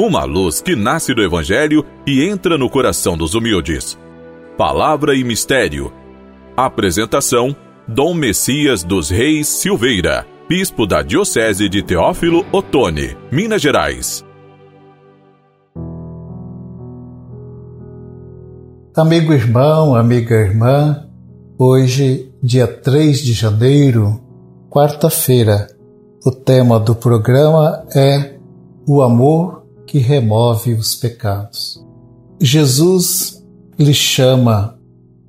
uma luz que nasce do Evangelho e entra no coração dos humildes. Palavra e Mistério. Apresentação: Dom Messias dos Reis Silveira, Bispo da Diocese de Teófilo Otoni, Minas Gerais. Amigo irmão, amiga irmã, hoje, dia 3 de janeiro, quarta-feira, o tema do programa é o amor que remove os pecados. Jesus lhe chama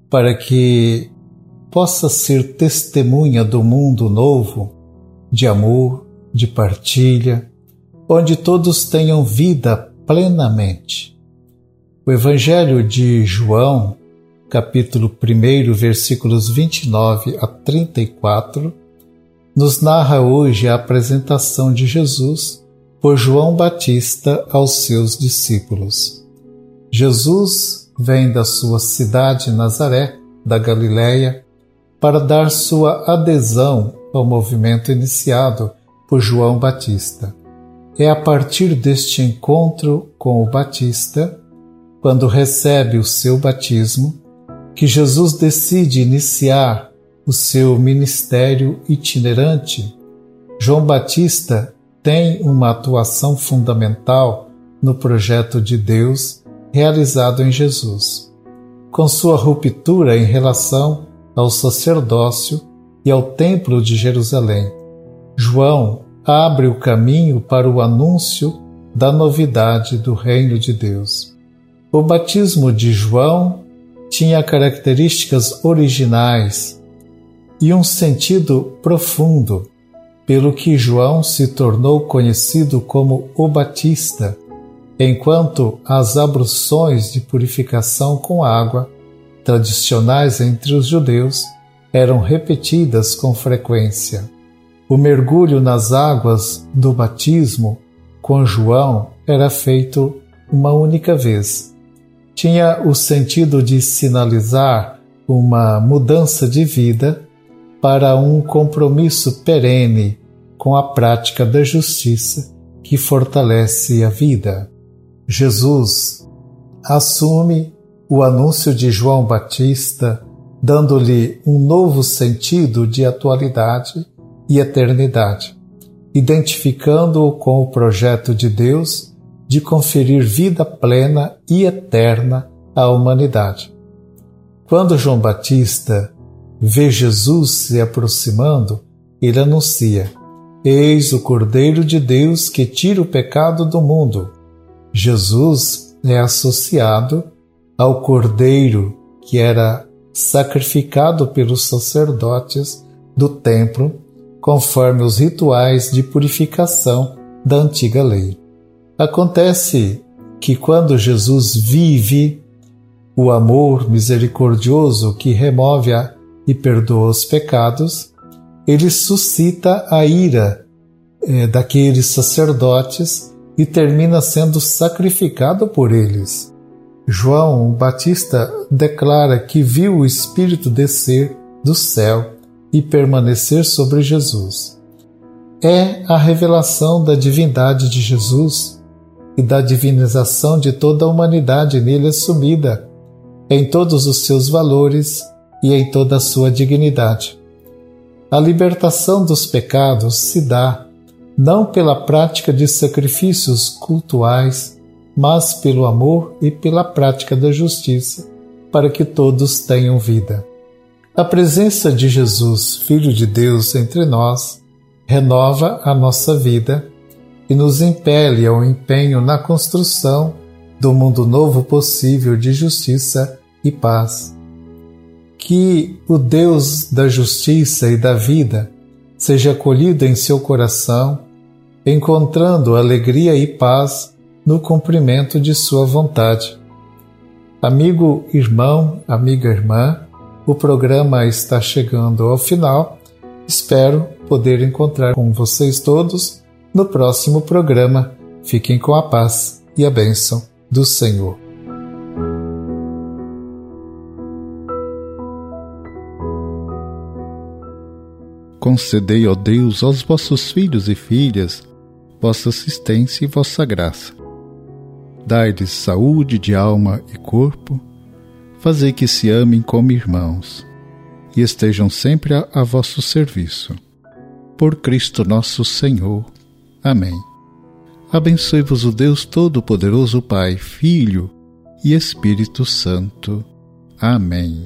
para que possa ser testemunha do mundo novo, de amor, de partilha, onde todos tenham vida plenamente. O Evangelho de João, capítulo 1, versículos 29 a 34, nos narra hoje a apresentação de Jesus por João Batista aos seus discípulos. Jesus vem da sua cidade Nazaré, da Galiléia, para dar sua adesão ao movimento iniciado por João Batista. É a partir deste encontro com o Batista, quando recebe o seu batismo, que Jesus decide iniciar o seu ministério itinerante. João Batista tem uma atuação fundamental no projeto de Deus realizado em Jesus. Com sua ruptura em relação ao sacerdócio e ao Templo de Jerusalém, João abre o caminho para o anúncio da novidade do Reino de Deus. O batismo de João tinha características originais e um sentido profundo pelo que João se tornou conhecido como o Batista, enquanto as abluções de purificação com água, tradicionais entre os judeus, eram repetidas com frequência. O mergulho nas águas do batismo com João era feito uma única vez. Tinha o sentido de sinalizar uma mudança de vida para um compromisso perene com a prática da justiça que fortalece a vida. Jesus assume o anúncio de João Batista, dando-lhe um novo sentido de atualidade e eternidade, identificando-o com o projeto de Deus de conferir vida plena e eterna à humanidade. Quando João Batista vê Jesus se aproximando, ele anuncia: Eis o Cordeiro de Deus que tira o pecado do mundo. Jesus é associado ao Cordeiro que era sacrificado pelos sacerdotes do templo, conforme os rituais de purificação da antiga lei. Acontece que quando Jesus vive o amor misericordioso que remove e perdoa os pecados, ele suscita a ira é, daqueles sacerdotes e termina sendo sacrificado por eles. João Batista declara que viu o Espírito descer do céu e permanecer sobre Jesus. É a revelação da divindade de Jesus e da divinização de toda a humanidade nele assumida, em todos os seus valores e em toda a sua dignidade. A libertação dos pecados se dá não pela prática de sacrifícios cultuais, mas pelo amor e pela prática da justiça, para que todos tenham vida. A presença de Jesus, Filho de Deus, entre nós, renova a nossa vida e nos impele ao empenho na construção do mundo novo possível de justiça e paz que o Deus da justiça e da vida seja acolhido em seu coração, encontrando alegria e paz no cumprimento de sua vontade. Amigo, irmão, amiga, irmã, o programa está chegando ao final. Espero poder encontrar com vocês todos no próximo programa. Fiquem com a paz e a bênção do Senhor. Concedei, ó Deus, aos vossos filhos e filhas vossa assistência e vossa graça. dai-lhes saúde de alma e corpo, fazei que se amem como irmãos e estejam sempre a, a vosso serviço. Por Cristo nosso Senhor. Amém. Abençoe-vos o Deus Todo-Poderoso, Pai, Filho e Espírito Santo. Amém.